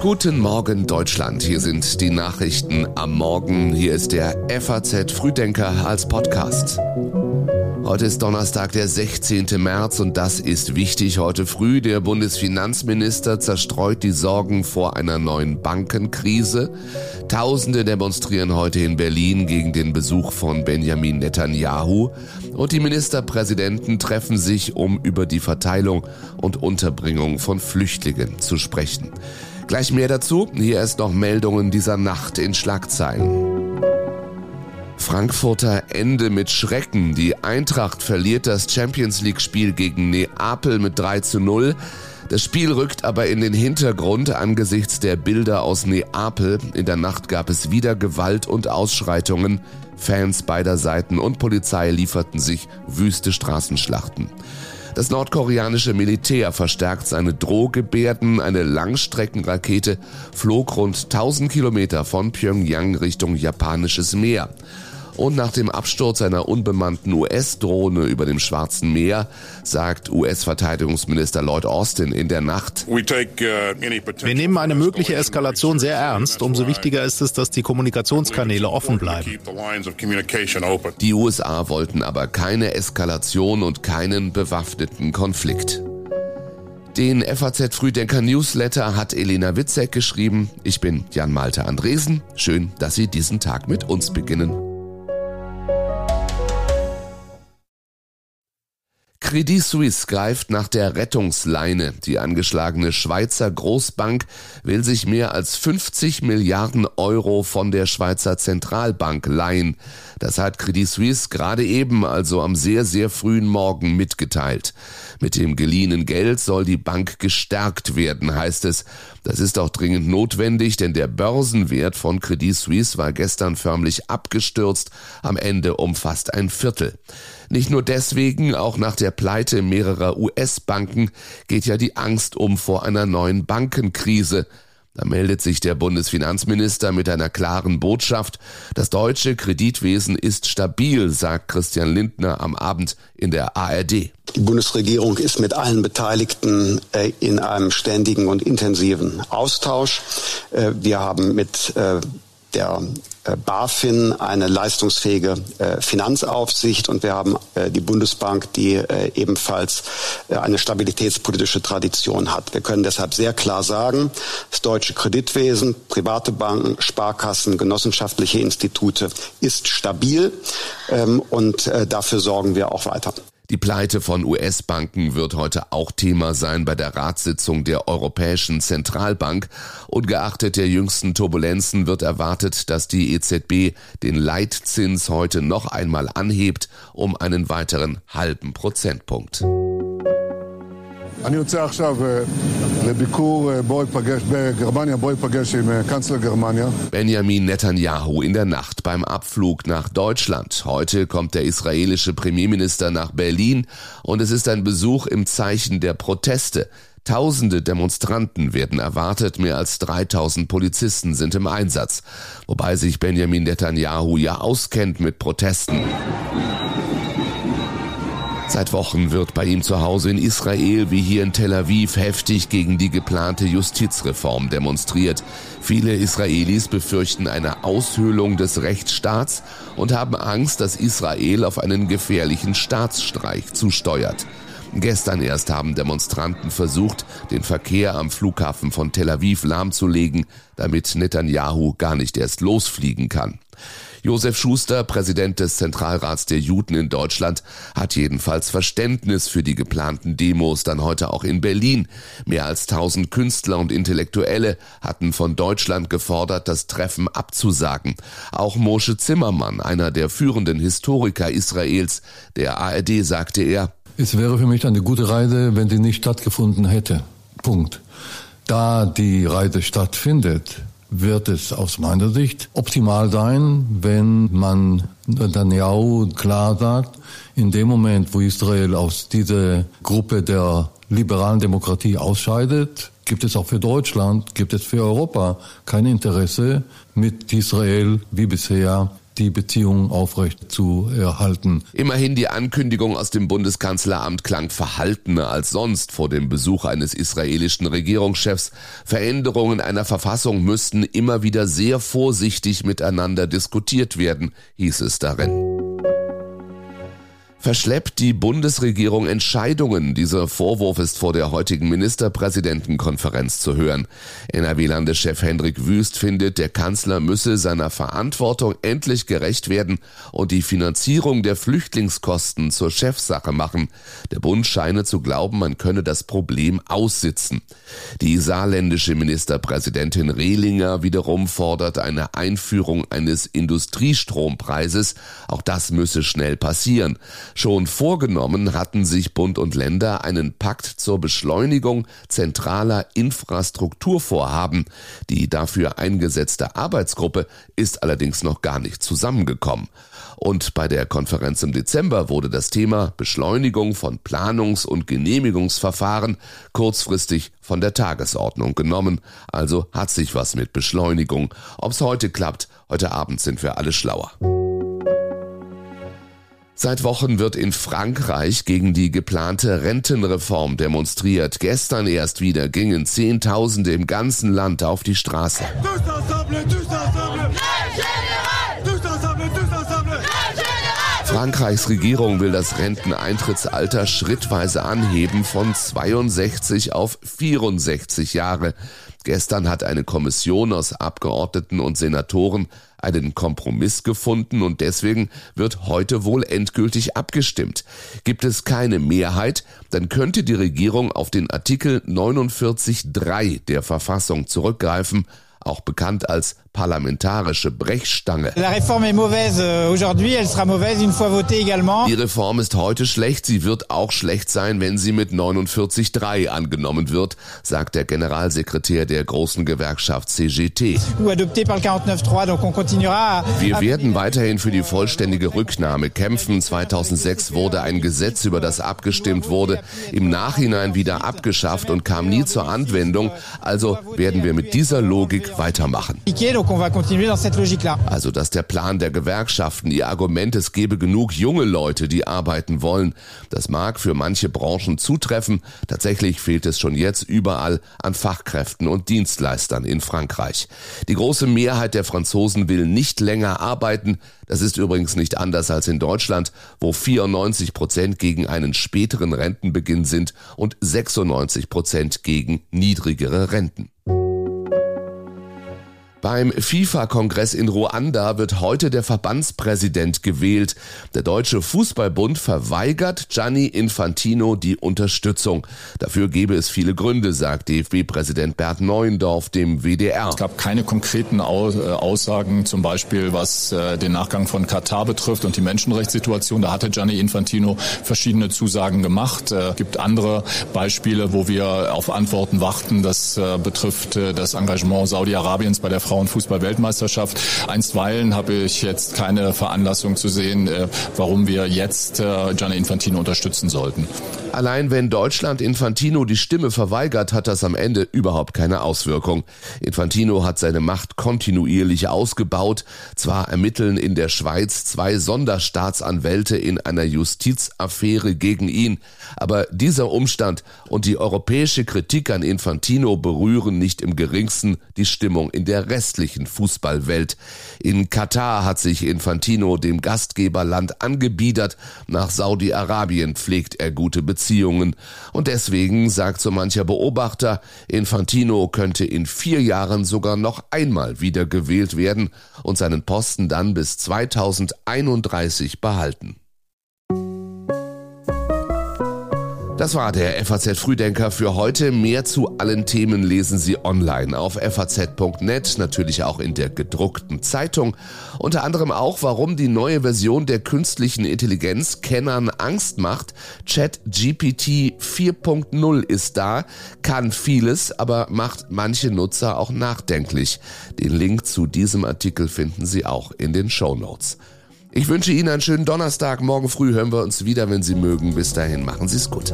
Guten Morgen Deutschland, hier sind die Nachrichten am Morgen. Hier ist der FAZ Frühdenker als Podcast. Heute ist Donnerstag, der 16. März und das ist wichtig. Heute früh der Bundesfinanzminister zerstreut die Sorgen vor einer neuen Bankenkrise. Tausende demonstrieren heute in Berlin gegen den Besuch von Benjamin Netanyahu und die Ministerpräsidenten treffen sich, um über die Verteilung und Unterbringung von Flüchtlingen zu sprechen. Gleich mehr dazu. Hier ist noch Meldungen dieser Nacht in Schlagzeilen. Frankfurter Ende mit Schrecken. Die Eintracht verliert das Champions League Spiel gegen Neapel mit 3 zu 0. Das Spiel rückt aber in den Hintergrund angesichts der Bilder aus Neapel. In der Nacht gab es wieder Gewalt und Ausschreitungen. Fans beider Seiten und Polizei lieferten sich wüste Straßenschlachten. Das nordkoreanische Militär verstärkt seine Drohgebärden. Eine Langstreckenrakete flog rund 1000 Kilometer von Pyongyang Richtung japanisches Meer und nach dem Absturz einer unbemannten US-Drohne über dem Schwarzen Meer sagt US-Verteidigungsminister Lloyd Austin in der Nacht. Uh, Wir nehmen eine mögliche Eskalation sehr ernst. Umso wichtiger ist es, dass die Kommunikationskanäle offen bleiben. Die USA wollten aber keine Eskalation und keinen bewaffneten Konflikt. Den FAZ Frühdenker Newsletter hat Elena Witzek geschrieben. Ich bin Jan Malte Andresen. Schön, dass Sie diesen Tag mit uns beginnen. Credit Suisse greift nach der Rettungsleine. Die angeschlagene Schweizer Großbank will sich mehr als 50 Milliarden Euro von der Schweizer Zentralbank leihen. Das hat Credit Suisse gerade eben, also am sehr, sehr frühen Morgen mitgeteilt. Mit dem geliehenen Geld soll die Bank gestärkt werden, heißt es. Das ist auch dringend notwendig, denn der Börsenwert von Credit Suisse war gestern förmlich abgestürzt, am Ende um fast ein Viertel. Nicht nur deswegen, auch nach der Pleite mehrerer US-Banken geht ja die Angst um vor einer neuen Bankenkrise. Da meldet sich der Bundesfinanzminister mit einer klaren Botschaft. Das deutsche Kreditwesen ist stabil, sagt Christian Lindner am Abend in der ARD. Die Bundesregierung ist mit allen Beteiligten äh, in einem ständigen und intensiven Austausch. Äh, wir haben mit äh, der BaFin eine leistungsfähige äh, Finanzaufsicht und wir haben die Bundesbank, die ebenfalls eine stabilitätspolitische Tradition hat. Wir können deshalb sehr klar sagen, das deutsche Kreditwesen, private Banken, Sparkassen, genossenschaftliche Institute ist stabil ähm, und dafür sorgen wir auch weiter. Die Pleite von US-Banken wird heute auch Thema sein bei der Ratssitzung der Europäischen Zentralbank. Ungeachtet der jüngsten Turbulenzen wird erwartet, dass die EZB den Leitzins heute noch einmal anhebt um einen weiteren halben Prozentpunkt. אני יוצא עכשיו לביקור, בוא אפגש בגרמניה, בוא אפגש עם קנצלר גרמניה. Benjamin Netanyahu in der Nacht beim Abflug nach Deutschland. Heute kommt der israelische Premierminister nach Berlin und es ist ein Besuch im Zeichen der Proteste. Tausende Demonstranten werden erwartet, mehr als 3000 Polizisten sind im Einsatz, wobei sich Benjamin Netanyahu ja auskennt mit Protesten. Seit Wochen wird bei ihm zu Hause in Israel wie hier in Tel Aviv heftig gegen die geplante Justizreform demonstriert. Viele Israelis befürchten eine Aushöhlung des Rechtsstaats und haben Angst, dass Israel auf einen gefährlichen Staatsstreich zusteuert. Gestern erst haben Demonstranten versucht, den Verkehr am Flughafen von Tel Aviv lahmzulegen, damit Netanyahu gar nicht erst losfliegen kann. Josef Schuster, Präsident des Zentralrats der Juden in Deutschland, hat jedenfalls Verständnis für die geplanten Demos dann heute auch in Berlin. Mehr als tausend Künstler und Intellektuelle hatten von Deutschland gefordert, das Treffen abzusagen. Auch Moshe Zimmermann, einer der führenden Historiker Israels, der ARD sagte er, es wäre für mich eine gute Reise, wenn sie nicht stattgefunden hätte. Punkt. Da die Reise stattfindet, wird es aus meiner Sicht optimal sein, wenn man Netanyahu klar sagt, in dem Moment, wo Israel aus dieser Gruppe der liberalen Demokratie ausscheidet, gibt es auch für Deutschland, gibt es für Europa kein Interesse, mit Israel wie bisher die Beziehungen aufrecht zu erhalten. Immerhin die Ankündigung aus dem Bundeskanzleramt klang verhaltener als sonst vor dem Besuch eines israelischen Regierungschefs. Veränderungen einer Verfassung müssten immer wieder sehr vorsichtig miteinander diskutiert werden, hieß es darin verschleppt die Bundesregierung Entscheidungen. Dieser Vorwurf ist vor der heutigen Ministerpräsidentenkonferenz zu hören. NRW-Landeschef Hendrik Wüst findet, der Kanzler müsse seiner Verantwortung endlich gerecht werden und die Finanzierung der Flüchtlingskosten zur Chefsache machen. Der Bund scheine zu glauben, man könne das Problem aussitzen. Die saarländische Ministerpräsidentin Rehlinger wiederum fordert eine Einführung eines Industriestrompreises. Auch das müsse schnell passieren. Schon vorgenommen hatten sich Bund und Länder einen Pakt zur Beschleunigung zentraler Infrastrukturvorhaben. Die dafür eingesetzte Arbeitsgruppe ist allerdings noch gar nicht zusammengekommen. Und bei der Konferenz im Dezember wurde das Thema Beschleunigung von Planungs- und Genehmigungsverfahren kurzfristig von der Tagesordnung genommen. Also hat sich was mit Beschleunigung. Ob's heute klappt, heute Abend sind wir alle schlauer. Seit Wochen wird in Frankreich gegen die geplante Rentenreform demonstriert. Gestern erst wieder gingen Zehntausende im ganzen Land auf die Straße. Frankreichs Regierung will das Renteneintrittsalter schrittweise anheben von 62 auf 64 Jahre. Gestern hat eine Kommission aus Abgeordneten und Senatoren einen Kompromiss gefunden und deswegen wird heute wohl endgültig abgestimmt. Gibt es keine Mehrheit, dann könnte die Regierung auf den Artikel 49.3 der Verfassung zurückgreifen, auch bekannt als parlamentarische Brechstange. Euh, Die Reform ist heute schlecht, sie wird auch schlecht sein, wenn sie mit 49.3 angenommen wird, sagt der Generalsekretär der großen Gewerkschaft CGT. Wir werden weiterhin für die vollständige Rücknahme kämpfen. 2006 wurde ein Gesetz, über das abgestimmt wurde, im Nachhinein wieder abgeschafft und kam nie zur Anwendung. Also werden wir mit dieser Logik weitermachen donc on va continuer dans cette logique-là. Also, dass der Plan der Gewerkschaften, ihr Argument, es gebe genug junge Leute, die arbeiten wollen, das mag für manche Branchen zutreffen. Tatsächlich fehlt es schon jetzt überall an Fachkräften und Dienstleistern in Frankreich. Die große Mehrheit der Franzosen will nicht länger arbeiten. Das ist übrigens nicht anders als in Deutschland, wo 94 Prozent gegen einen späteren Rentenbeginn sind und 96 Prozent gegen niedrigere Renten. Beim FIFA-Kongress in Ruanda wird heute der Verbandspräsident gewählt. Der Deutsche Fußballbund verweigert Gianni Infantino die Unterstützung. Dafür gebe es viele Gründe, sagt DFB-Präsident Bert Neuendorf dem WDR. Es gab keine konkreten äh, Aussagen, zum Beispiel was äh, den Nachgang von Katar betrifft und die Menschenrechtssituation. Da hatte Gianni Infantino verschiedene Zusagen gemacht. Es äh, gibt andere Beispiele, wo wir auf Antworten warten. Das betrifft das Engagement Saudi-Arabiens bei der Frauenfußball-Weltmeisterschaft. Einstweilen habe ich jetzt keine Veranlassung zu sehen, äh, warum wir jetzt äh, Gianni Infantino unterstützen sollten. Allein wenn Deutschland Infantino die Stimme verweigert, hat das am Ende überhaupt keine Auswirkung. Infantino hat seine Macht kontinuierlich ausgebaut. Zwar ermitteln in der Schweiz zwei Sonderstaatsanwälte in einer Justizaffäre gegen ihn, aber dieser Umstand und die europäische Kritik an Infantino berühren nicht im geringsten die Stimmung in der restlichen Fußballwelt. In Katar hat sich Infantino dem Gastgeberland angebiedert. Nach Saudi-Arabien pflegt er gute Beziehungen. Und deswegen sagt so mancher Beobachter, Infantino könnte in vier Jahren sogar noch einmal wieder gewählt werden und seinen Posten dann bis 2031 behalten. Das war der FAZ Frühdenker für heute. Mehr zu allen Themen lesen Sie online auf faz.net, natürlich auch in der gedruckten Zeitung. Unter anderem auch, warum die neue Version der künstlichen Intelligenz Kennern Angst macht. Chat GPT 4.0 ist da, kann vieles, aber macht manche Nutzer auch nachdenklich. Den Link zu diesem Artikel finden Sie auch in den Show Notes. Ich wünsche Ihnen einen schönen Donnerstag. Morgen früh hören wir uns wieder, wenn Sie mögen. Bis dahin, machen Sie es gut.